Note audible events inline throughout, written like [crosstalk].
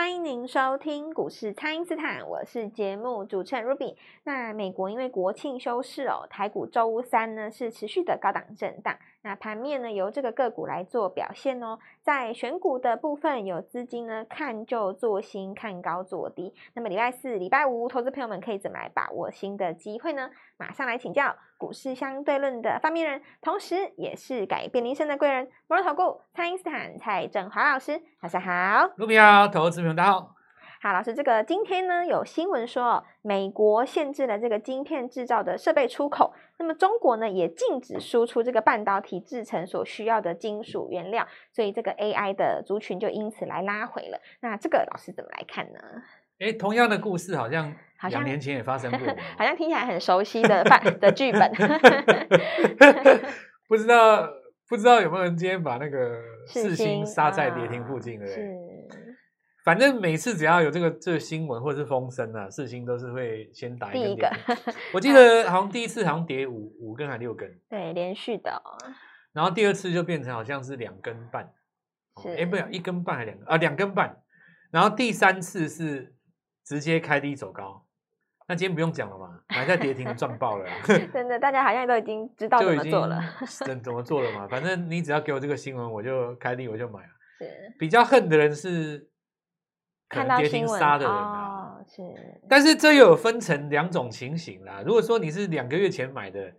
欢迎您收听股市蔡因斯坦，我是节目主持人 Ruby。那美国因为国庆休市哦，台股周三呢是持续的高档震荡。那盘面呢由这个个股来做表现哦，在选股的部分有资金呢看旧做新，看高做低。那么礼拜四、礼拜五，投资朋友们可以怎么来把握新的机会呢？马上来请教股市相对论的发明人，同时也是改变人生的贵人——摩尔投顾蔡因斯坦蔡振华老师，大家好，Ruby 好，投资朋友大家好。好，老师，这个今天呢有新闻说，美国限制了这个晶片制造的设备出口，那么中国呢也禁止输出这个半导体制成所需要的金属原料，所以这个 AI 的族群就因此来拉回了。那这个老师怎么来看呢？哎，同样的故事好像两年前也发生过，[laughs] 好像听起来很熟悉的 [laughs] 的剧本。[laughs] 不知道不知道有没有人今天把那个四星杀在跌停附近的？反正每次只要有这个这个新闻或者是风声啊，事情都是会先打一个。[laughs] 我记得好像第一次好像跌五五根还六根，对，连续的。然后第二次就变成好像是两根半，哎，不一根半还两根啊，两根半。然后第三次是直接开低走高，那今天不用讲了嘛，还在跌停赚爆了。[laughs] 真的，大家好像都已经知道怎么做了，[laughs] 怎怎么做了嘛？反正你只要给我这个新闻，我就开低我就买了。是，比较恨的人是。可能跌停杀的人啊，哦、是，但是这又有分成两种情形啦。如果说你是两个月前买的，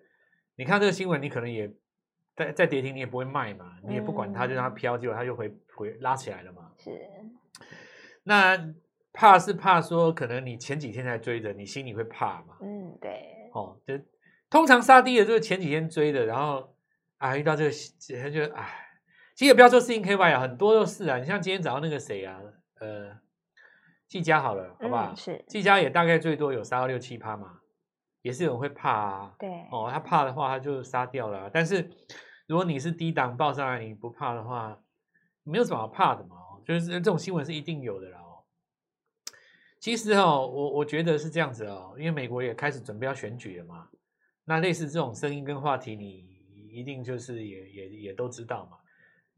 你看这个新闻，你可能也在在跌停，你也不会卖嘛，你也不管它，就让它飘，结果它就回回拉起来了嘛。是，那怕是怕说，可能你前几天才追的，你心里会怕嘛。嗯，对。哦，就通常杀低的就是前几天追的，然后啊遇到这个，他就哎，其实也不要说世芯 KY 啊，很多都是啊。你像今天早上那个谁啊，呃。技嘉好了，好不好？嗯、是技嘉也大概最多有杀到六七趴嘛，也是有人会怕啊。对哦，他怕的话他就杀掉了。但是如果你是低档报上来你不怕的话，没有什么好怕的嘛。就是这种新闻是一定有的啦。哦，其实哦，我我觉得是这样子哦，因为美国也开始准备要选举了嘛。那类似这种声音跟话题，你一定就是也也也都知道嘛。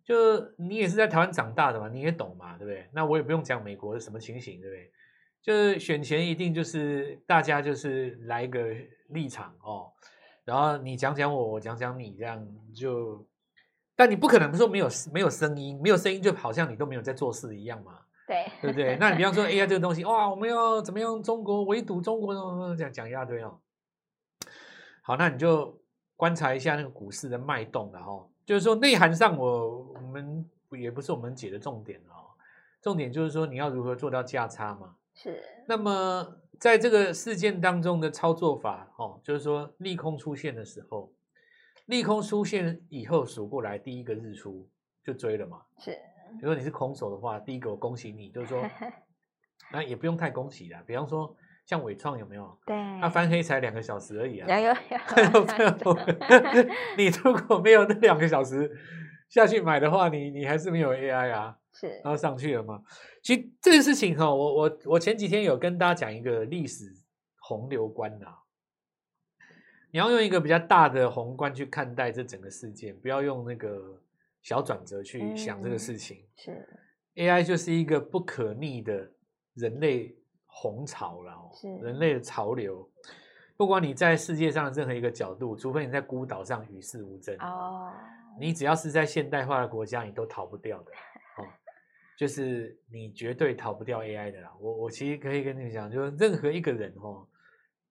就你也是在台湾长大的嘛，你也懂嘛，对不对？那我也不用讲美国是什么情形，对不对？就是选前一定就是大家就是来一个立场哦，然后你讲讲我，我讲讲你，这样就，但你不可能说没有没有声音，没有声音就好像你都没有在做事一样嘛，对对不对？那你比方说 AI 这个东西，哇，我们要怎么样？中国围堵中国，讲讲一大堆哦。好，那你就观察一下那个股市的脉动了哦。就是说内涵上我我们也不是我们解的重点哦，重点就是说你要如何做到价差嘛。是。那么在这个事件当中的操作法哦，就是说利空出现的时候，利空出现以后数过来第一个日出就追了嘛。是。如果你是空手的话，第一个我恭喜你，就是说，[laughs] 那也不用太恭喜啦，比方说。像伟创有没有？对，它翻黑才两个小时而已啊！有有 [laughs] 有。[laughs] [laughs] 你如果没有那两个小时下去买的话，你你还是没有 AI 啊？是，然后上去了吗？其实这个事情哈，我我我前几天有跟大家讲一个历史洪流观呐。你要用一个比较大的宏观去看待这整个事件，不要用那个小转折去想这个事情。嗯、是，AI 就是一个不可逆的人类。红潮了，人类的潮流，不管你在世界上的任何一个角度，除非你在孤岛上与世无争哦，你只要是在现代化的国家，你都逃不掉的 [laughs] 哦，就是你绝对逃不掉 AI 的啦。我我其实可以跟你讲，就是任何一个人哦，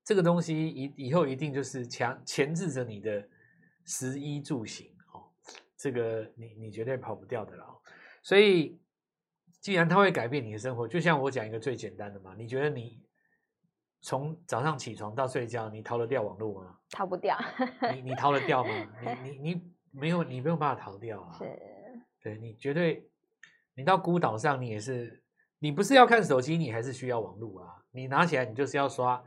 这个东西以以后一定就是强钳制着你的食衣住行哦，这个你你绝对跑不掉的啦，所以。既然它会改变你的生活，就像我讲一个最简单的嘛，你觉得你从早上起床到睡觉，你逃得掉网络吗？逃不掉。你你逃得掉吗？你 [laughs] 你你没有，你没有办法逃掉啊。是。对，你绝对，你到孤岛上，你也是，你不是要看手机，你还是需要网络啊。你拿起来，你就是要刷，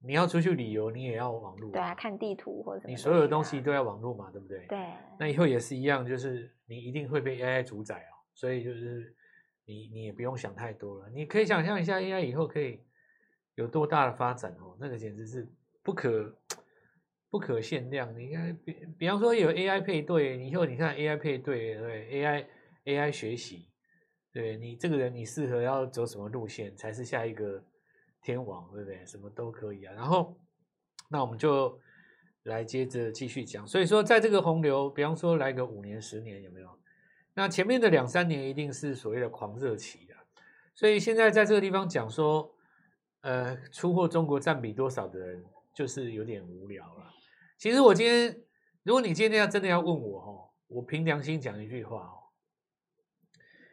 你要出去旅游，你也要网络啊。对啊，看地图或者你所有的东西都要网络嘛，对不对？对。那以后也是一样，就是你一定会被 AI 主宰哦，所以就是。你你也不用想太多了，你可以想象一下 AI 以后可以有多大的发展哦，那个简直是不可不可限量。你看，比比方说有 AI 配对，以后你看 AI 配对，对 AI AI 学习，对你这个人，你适合要走什么路线才是下一个天王，对不对？什么都可以啊。然后，那我们就来接着继续讲。所以说，在这个洪流，比方说来个五年、十年，有没有？那前面的两三年一定是所谓的狂热期啊。所以现在在这个地方讲说，呃，出货中国占比多少的人，就是有点无聊了。其实我今天，如果你今天要真的要问我哦，我凭良心讲一句话哦。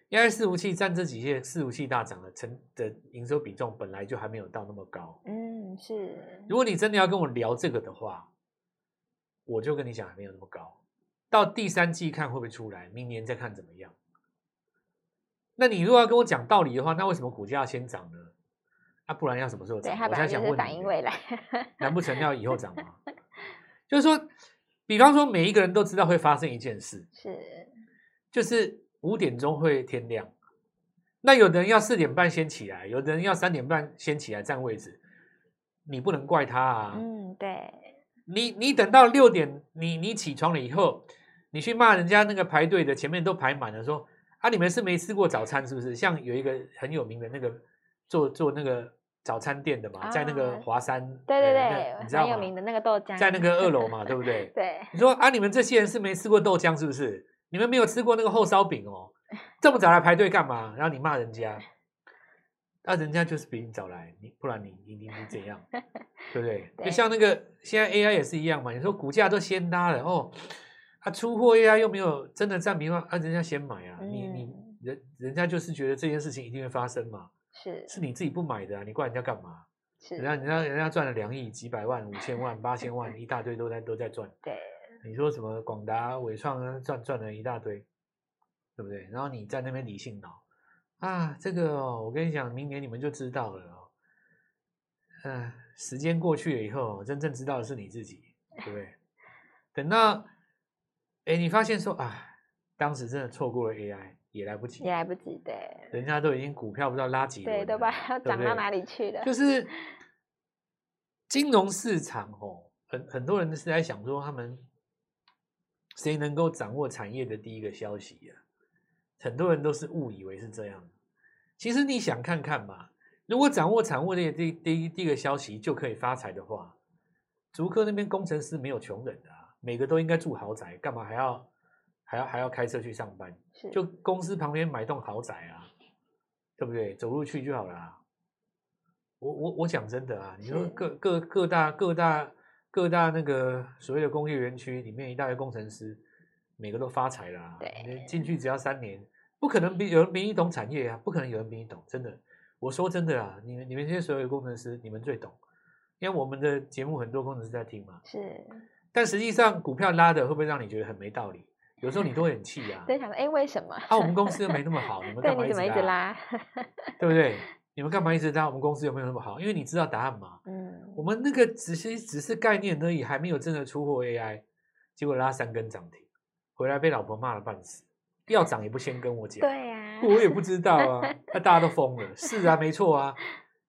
AI 伺服器占这几届伺服器大涨的成的营收比重本来就还没有到那么高。嗯，是。如果你真的要跟我聊这个的话，我就跟你讲还没有那么高。到第三季看会不会出来，明年再看怎么样。那你如果要跟我讲道理的话，那为什么股价要先涨呢？啊，不然要什么时候涨？我现在想问你，反映未来，难不成要以后涨吗？[laughs] 就是说，比方说每一个人都知道会发生一件事，是，就是。五点钟会天亮，那有的人要四点半先起来，有的人要三点半先起来占位置，你不能怪他啊。嗯，对。你你等到六点，你你起床了以后，你去骂人家那个排队的前面都排满了，说啊，你们是没吃过早餐是不是？像有一个很有名的那个做做那个早餐店的嘛，啊、在那个华山，对对对，你知道很有名的那个豆浆，在那个二楼嘛，[laughs] 对不对？对。你说啊，你们这些人是没吃过豆浆是不是？你们没有吃过那个厚烧饼哦，这么早来排队干嘛？然后你骂人家，那、啊、人家就是比你早来，你不然你你你你怎样，[laughs] 对不对？对就像那个现在 AI 也是一样嘛，你说股价都先拉了哦，他、啊、出货 AI 又没有真的占名嘛，啊人家先买啊，嗯、你你人人家就是觉得这件事情一定会发生嘛，是是你自己不买的啊，你怪人家干嘛？是人家人家人家赚了两亿几百万五千万八千万 [laughs] 一大堆都在都在赚，对。你说什么广达、伟创啊，赚赚了一大堆，对不对？然后你在那边理性脑啊，这个哦，我跟你讲，明年你们就知道了哦。嗯、啊，时间过去了以后，真正知道的是你自己，对不对？等到，哎，你发现说啊，当时真的错过了 AI，也来不及，也来不及，对。人家都已经股票不知道拉几，对，都把它涨到哪里去了。就是金融市场哦，很很多人是在想说他们。谁能够掌握产业的第一个消息呀？很多人都是误以为是这样。其实你想看看嘛，如果掌握产业的第第一第一个消息就可以发财的话，竹科那边工程师没有穷人的啊，每个都应该住豪宅，干嘛还要还要还要开车去上班？就公司旁边买栋豪宅啊，对不对？走路去就好了。我我我讲真的啊，你说各各各大各大。各大那个所谓的工业园区里面，一大堆工程师，每个都发财了。对，进去只要三年，不可能比有人比你懂产业啊，不可能有人比你懂，真的。我说真的啊，你们你们这些所有的工程师，你们最懂，因为我们的节目很多工程师在听嘛。是。但实际上，股票拉的会不会让你觉得很没道理？有时候你都会很气啊。在想说，哎，为什么？啊，我们公司又 [laughs] 没那么好，你们干嘛一直拉？对不对？[laughs] 你们干嘛一直拉？我们公司有没有那么好？因为你知道答案嘛。嗯。我们那个只是只是概念而已，还没有真的出货 AI，结果拉三根涨停，回来被老婆骂了半死。要涨也不先跟我讲。对呀。我也不知道啊，[laughs] 那大家都疯了。是啊，没错啊，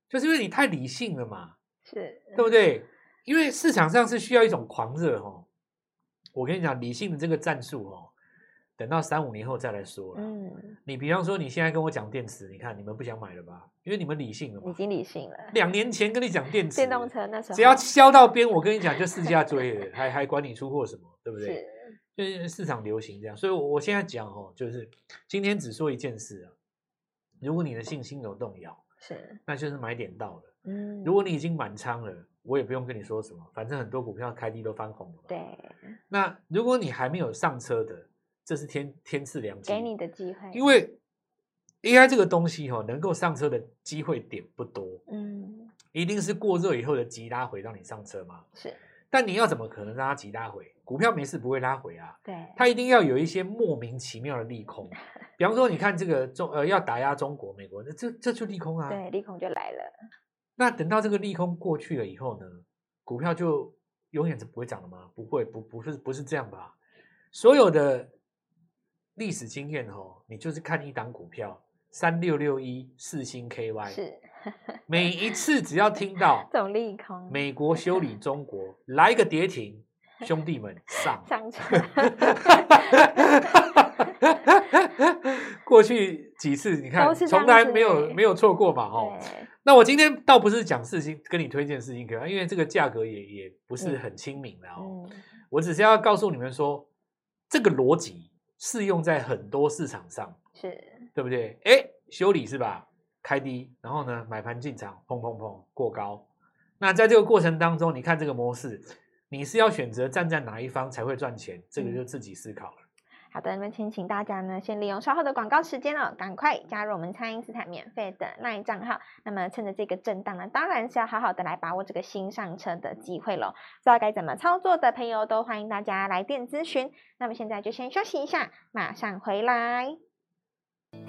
就是因为你太理性了嘛。是。对不对？因为市场上是需要一种狂热哦。我跟你讲，理性的这个战术哦。等到三五年后再来说了。嗯，你比方说你现在跟我讲电池，你看你们不想买了吧？因为你们理性了嘛。已经理性了。两年前跟你讲电 [laughs] 池，电动车那时候只要销到边，我跟你讲就市价追了，还还管你出货什么，对不对？是。就是市场流行这样，所以我现在讲哦，就是今天只说一件事啊。如果你的信心有动摇，是，那就是买点到了。嗯。如果你已经满仓了，我也不用跟你说什么，反正很多股票开低都翻红了。对。那如果你还没有上车的，这是天天赐良机，给你的机会。因为 AI 这个东西哈，能够上车的机会点不多，嗯，一定是过热以后的急拉回让你上车吗。是，但你要怎么可能让它急拉回？股票没事不会拉回啊。对，它一定要有一些莫名其妙的利空。[laughs] 比方说，你看这个中呃要打压中国、美国，那这这就利空啊。对，利空就来了。那等到这个利空过去了以后呢，股票就永远是不会涨的吗？不会，不不是不是这样吧？所有的。历史经验哦，你就是看一档股票三六六一四星 KY，是每一次只要听到 [laughs] 这种利空，美国修理中国来个跌停，兄弟们上上车，[laughs] [laughs] 过去几次你看，从来没有没有错过嘛，哦。那我今天倒不是讲事情，跟你推荐世芯 KY，因为这个价格也也不是很亲民的哦。嗯、我只是要告诉你们说，这个逻辑适用在很多市场上，是对不对？哎，修理是吧？开低，然后呢，买盘进场，砰砰砰，过高。那在这个过程当中，你看这个模式，你是要选择站在哪一方才会赚钱？这个就自己思考了。好的，那么先请大家呢，先利用稍后的广告时间哦，赶快加入我们蔡因斯坦免费的 LINE 账号。那么趁着这个震荡呢，当然是要好好的来把握这个新上车的机会喽。不知道该怎么操作的朋友，都欢迎大家来电咨询。那么现在就先休息一下，马上回来。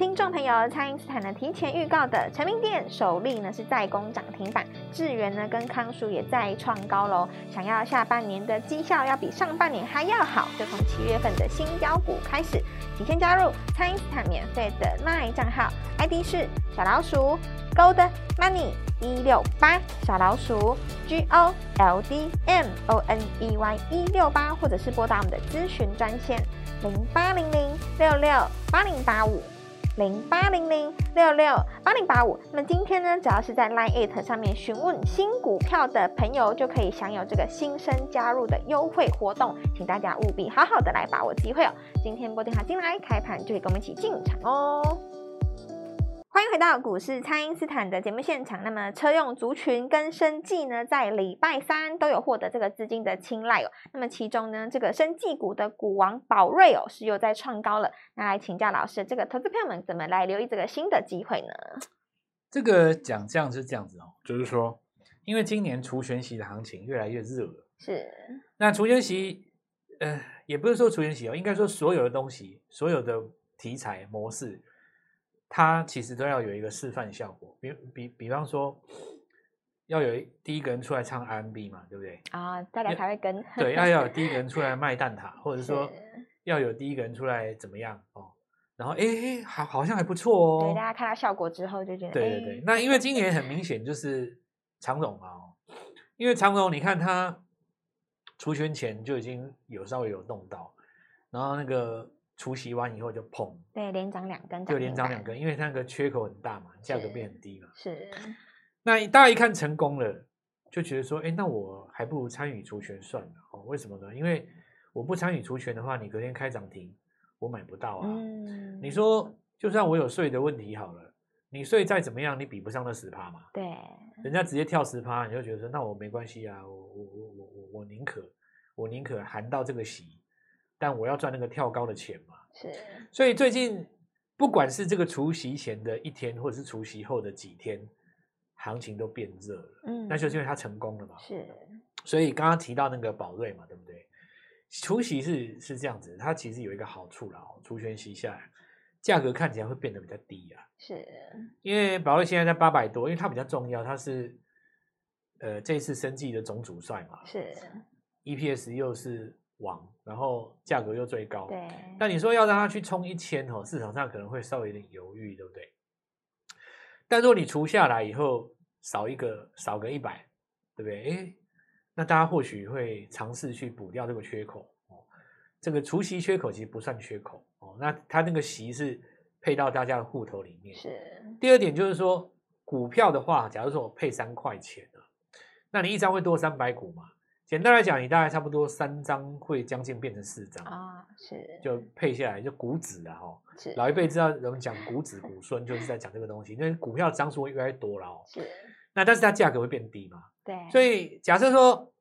听众朋友，蔡因斯坦呢提前预告的成名店首例呢是再攻涨停板，智源呢跟康舒也再创高楼。想要下半年的绩效要比上半年还要好，就从七月份的新标股开始，提前加入蔡因斯坦免费的 LINE 账号，ID 是小老鼠 Gold Money 一六八，小老鼠 G O L D M O N E Y 一六八，或者是拨打我们的咨询专线零八零零六六八零八五。零八零零六六八零八五，那么今天呢，只要是在 LINE@ It 上面询问新股票的朋友，就可以享有这个新生加入的优惠活动，请大家务必好好的来把握机会哦。今天拨电话进来，开盘就可以跟我们一起进场哦。欢迎回到股市，蔡因斯坦的节目现场。那么车用族群跟生技呢，在礼拜三都有获得这个资金的青睐哦。那么其中呢，这个生技股的股王宝瑞哦，是又在创高了。那来请教老师，这个投资朋友们怎么来留意这个新的机会呢？这个讲这样是这样子哦，就是说，因为今年除权息的行情越来越热了，是。那除权息，呃，也不是说除权息哦，应该说所有的东西，所有的题材模式。它其实都要有一个示范效果，比比比方说，要有第一个人出来唱 R&B 嘛，对不对？啊，大家才会跟。对，要要有第一个人出来卖蛋挞，或者说要有第一个人出来怎么样哦？然后哎，好，好像还不错哦。对，大家看到效果之后就觉得。对对对，那因为今年很明显就是长荣啊，因为长荣你看他出圈前就已经有稍微有动到，然后那个。除息完以后就砰，对，连涨两根，就连涨两根，因为它那个缺口很大嘛，价格变很低嘛。是，那大家一看成功了，就觉得说，哎，那我还不如参与除权算了哦。为什么呢？因为我不参与除权的话，你隔天开涨停，我买不到啊。嗯，你说就算我有税的问题好了，你税再怎么样，你比不上那十趴嘛。对，人家直接跳十趴，你就觉得说，那我没关系啊，我我我我我我宁可我宁可含到这个息。但我要赚那个跳高的钱嘛，是，所以最近不管是这个除夕前的一天，或者是除夕后的几天，行情都变热了，嗯，那就是因为它成功了嘛，是，所以刚刚提到那个宝瑞嘛，对不对？除夕是是这样子，它其实有一个好处啦，哦，除权息下来，价格看起来会变得比较低啊，是，因为宝瑞现在在八百多，因为它比较重要，它是呃这一次生技的总主帅嘛，是，EPS 又是。网，然后价格又最高，对。但你说要让它去冲一千哦，市场上可能会稍微有点犹豫，对不对？但如果你除下来以后少一个，少个一百，对不对？哎，那大家或许会尝试去补掉这个缺口哦。这个除息缺口其实不算缺口哦，那它那个息是配到大家的户头里面。是。第二点就是说，股票的话，假如说我配三块钱啊，那你一张会多三百股嘛？简单来讲，你大概差不多三张会将近变成四张啊，是就配下来就股指啊，哈，是老一辈知道人们讲股指股孙，就是在讲这个东西，因为股票张数会越来越多了哦，是那但是它价格会变低嘛，对，所以假设说，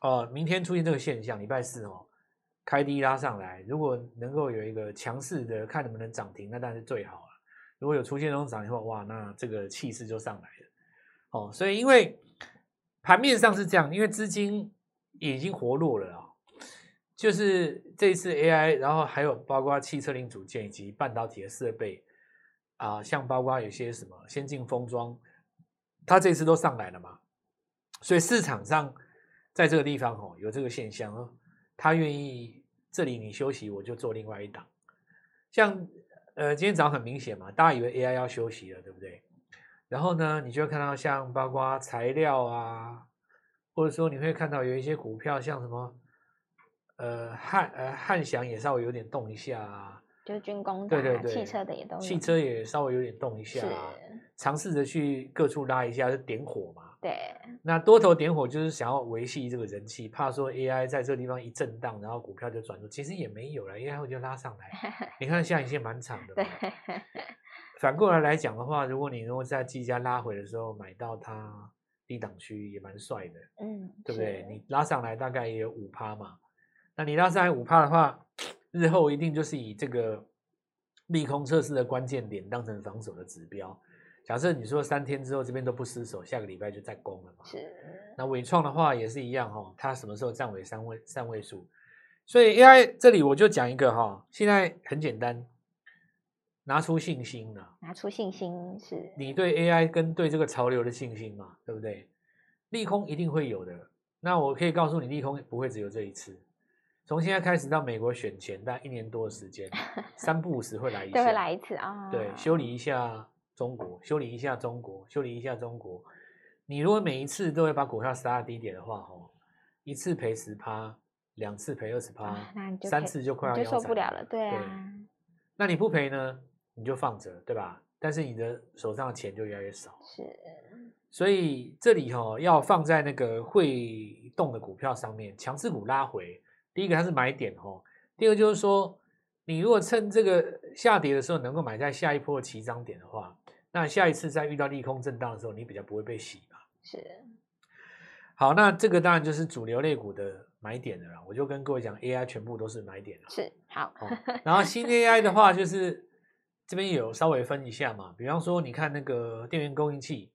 呃，明天出现这个现象，礼拜四哦，开低拉上来，如果能够有一个强势的，看能不能涨停，那当然是最好了。如果有出现这种涨停的话，哇，那这个气势就上来了，哦，所以因为。盘面上是这样，因为资金已经活络了啊，就是这一次 AI，然后还有包括汽车零组件以及半导体的设备啊，像包括有些什么先进封装，它这次都上来了嘛，所以市场上在这个地方哦有这个现象哦，他愿意这里你休息，我就做另外一档，像呃今天早上很明显嘛，大家以为 AI 要休息了，对不对？然后呢，你就会看到像包括材料啊，或者说你会看到有一些股票，像什么呃汉呃汉翔也稍微有点动一下啊，就是军工的、啊，对对对，汽车的也都有，汽车也稍微有点动一下，啊尝试着去各处拉一下，就点火嘛。对，那多头点火就是想要维系这个人气，怕说 AI 在这个地方一震荡，然后股票就转弱，其实也没有了，AI 会就拉上来。[laughs] 你看下影线蛮长的。对。反过来来讲的话，如果你如果在技嘉拉回的时候买到它低档区，也蛮帅的。嗯，对不对？你拉上来大概也有五趴嘛，那你拉上来五趴的话，日后一定就是以这个利空测试的关键点当成防守的指标。假设你说三天之后这边都不失守，下个礼拜就再攻了嘛？是。那伟创的话也是一样哈，它什么时候站稳三位三位数？所以 AI 这里我就讲一个哈，现在很简单，拿出信心了。拿出信心是。你对 AI 跟对这个潮流的信心嘛？对不对？利空一定会有的。那我可以告诉你，利空不会只有这一次。从现在开始到美国选前，大概一年多的时间，三不五时会来一次，[laughs] 都会来一次啊。对，修理一下。中国修理一下中国，修理一下中国。你如果每一次都会把股票杀低点的话，哦，一次赔十趴，两次赔二十趴，三次就快要受不了了。对啊，对，那你不赔呢？你就放着，对吧？但是你的手上的钱就越来越少。是，所以这里哈要放在那个会动的股票上面，强势股拉回，第一个它是买点哦，第二个就是说，你如果趁这个下跌的时候能够买在下一波的起涨点的话。那下一次再遇到利空震荡的时候，你比较不会被洗吧？是。好，那这个当然就是主流类股的买点了啦。我就跟各位讲，AI 全部都是买点了。是，好。哦、然后新 AI 的话，就是这边有稍微分一下嘛。比方说，你看那个电源供应器，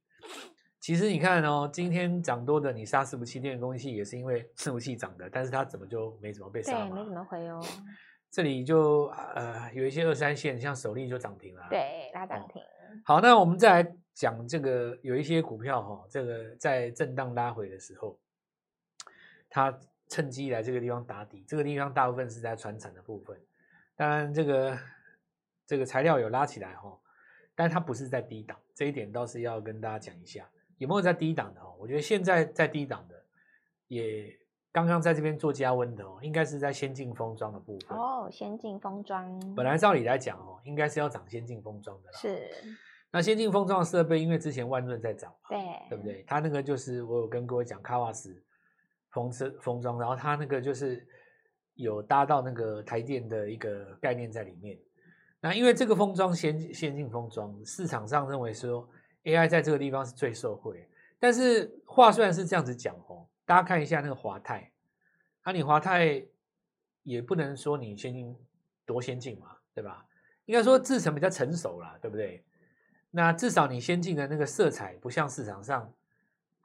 其实你看哦，今天涨多的，你杀伺服器、电源供应器也是因为伺服器涨的，但是它怎么就没怎么被杀？对，没怎么回哦。这里就呃有一些二三线，像首例就涨停了。对，拉涨停。哦好，那我们再来讲这个，有一些股票哈，这个在震荡拉回的时候，它趁机来这个地方打底。这个地方大部分是在传产的部分，当然这个这个材料有拉起来哈，但它不是在低档，这一点倒是要跟大家讲一下，有没有在低档的哦？我觉得现在在低档的，也刚刚在这边做加温的哦，应该是在先进封装的部分哦。先进封装本来照理来讲哦，应该是要涨先进封装的啦，是。那先进封装的设备，因为之前万润在涨嘛，对对不对？它那个就是我有跟各位讲，卡瓦斯封车封装，然后它那个就是有搭到那个台电的一个概念在里面。那因为这个封装先先进封装，市场上认为说 AI 在这个地方是最受惠。但是话虽然是这样子讲哦，大家看一下那个华泰，那、啊、你华泰也不能说你先进多先进嘛，对吧？应该说制程比较成熟啦，对不对？那至少你先进的那个色彩不像市场上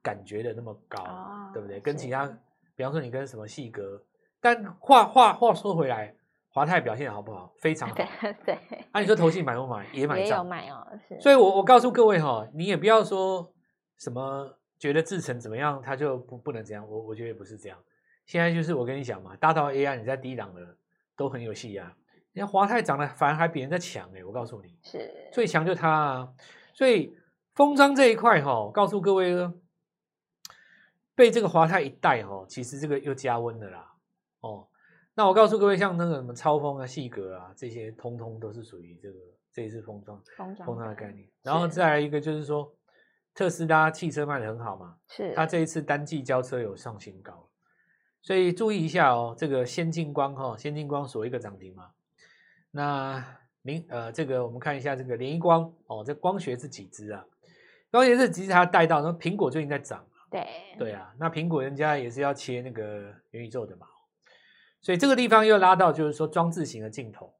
感觉的那么高，哦、对不对？跟其他，比方说你跟什么细格，但话话话说回来，华泰表现好不好？非常好。对。[laughs] 对啊，你说投信买不买？也买。也有买哦。是。所以我我告诉各位哈，你也不要说什么觉得制成怎么样，它就不不能这样。我我觉得不是这样。现在就是我跟你讲嘛，大到 AI 你在低档的都很有戏啊。你看华泰涨得反而还比人家强哎，我告诉你，是最强就它啊。所以封装这一块哈，告诉各位呢，被这个华泰一带哈，其实这个又加温了啦。哦，那我告诉各位，像那个什么超风啊、细格啊这些，通通都是属于这个这一次封装封装的概念。然后再来一个就是说，特斯拉汽车卖的很好嘛，是它这一次单季交车有上新高，所以注意一下哦，这个先进光哈，先进光锁一个涨停嘛。那您呃，这个我们看一下这个联一光哦，这光学是几只啊？光学是几只？它带到那苹果最近在涨，对对啊，那苹果人家也是要切那个元宇宙的嘛，所以这个地方又拉到就是说装置型的镜头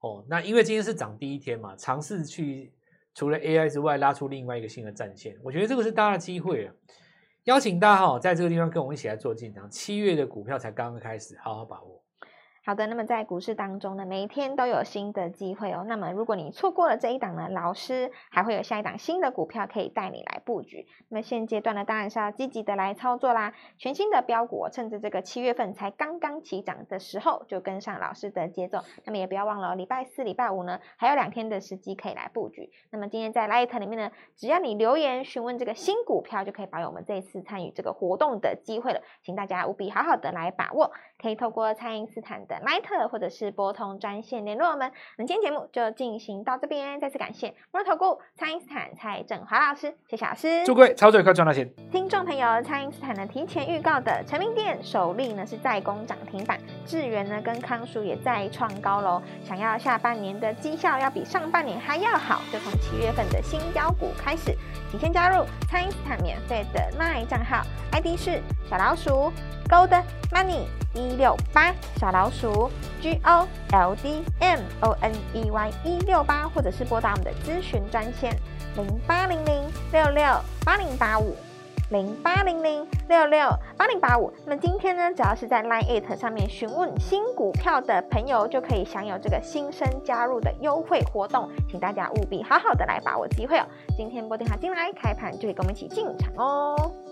哦。那因为今天是涨第一天嘛，尝试去除了 AI 之外拉出另外一个新的战线，我觉得这个是大家的机会啊。邀请大家哈，在这个地方跟我们一起来做进场，七月的股票才刚刚开始，好好把握。好的，那么在股市当中呢，每一天都有新的机会哦。那么如果你错过了这一档呢，老师还会有下一档新的股票可以带你来布局。那么现阶段呢，当然是要积极的来操作啦。全新的标股，趁着这个七月份才刚刚起涨的时候，就跟上老师的节奏。那么也不要忘了哦，礼拜四、礼拜五呢，还有两天的时机可以来布局。那么今天在 Light 里面呢，只要你留言询问这个新股票，就可以保有我们这一次参与这个活动的机会了。请大家务必好好的来把握，可以透过蔡因斯坦的。的 LINE 或者是拨通专线联络我们。那今天节目就进行到这边，再次感谢摩尔投顾蔡因斯坦蔡振华老师，谢谢老师。祝各位操作快赚到钱！听众朋友，蔡因斯坦呢提前预告的成名店首例呢是在攻涨停板，智源呢跟康叔也再创高喽。想要下半年的绩效要比上半年还要好，就从七月份的新标股开始，请先加入蔡因斯坦免费的 LINE 账号，ID 是小老鼠 Gold Money 一六八，小老鼠 G O L D M O N E Y 一六八，或者是拨打我们的咨询专线零八零零六六八零八五。零八零零六六八零八五，那么今天呢，只要是在 LINE@ 上面询问新股票的朋友，就可以享有这个新生加入的优惠活动，请大家务必好好的来把握机会哦。今天拨电话进来，开盘就可以跟我们一起进场哦。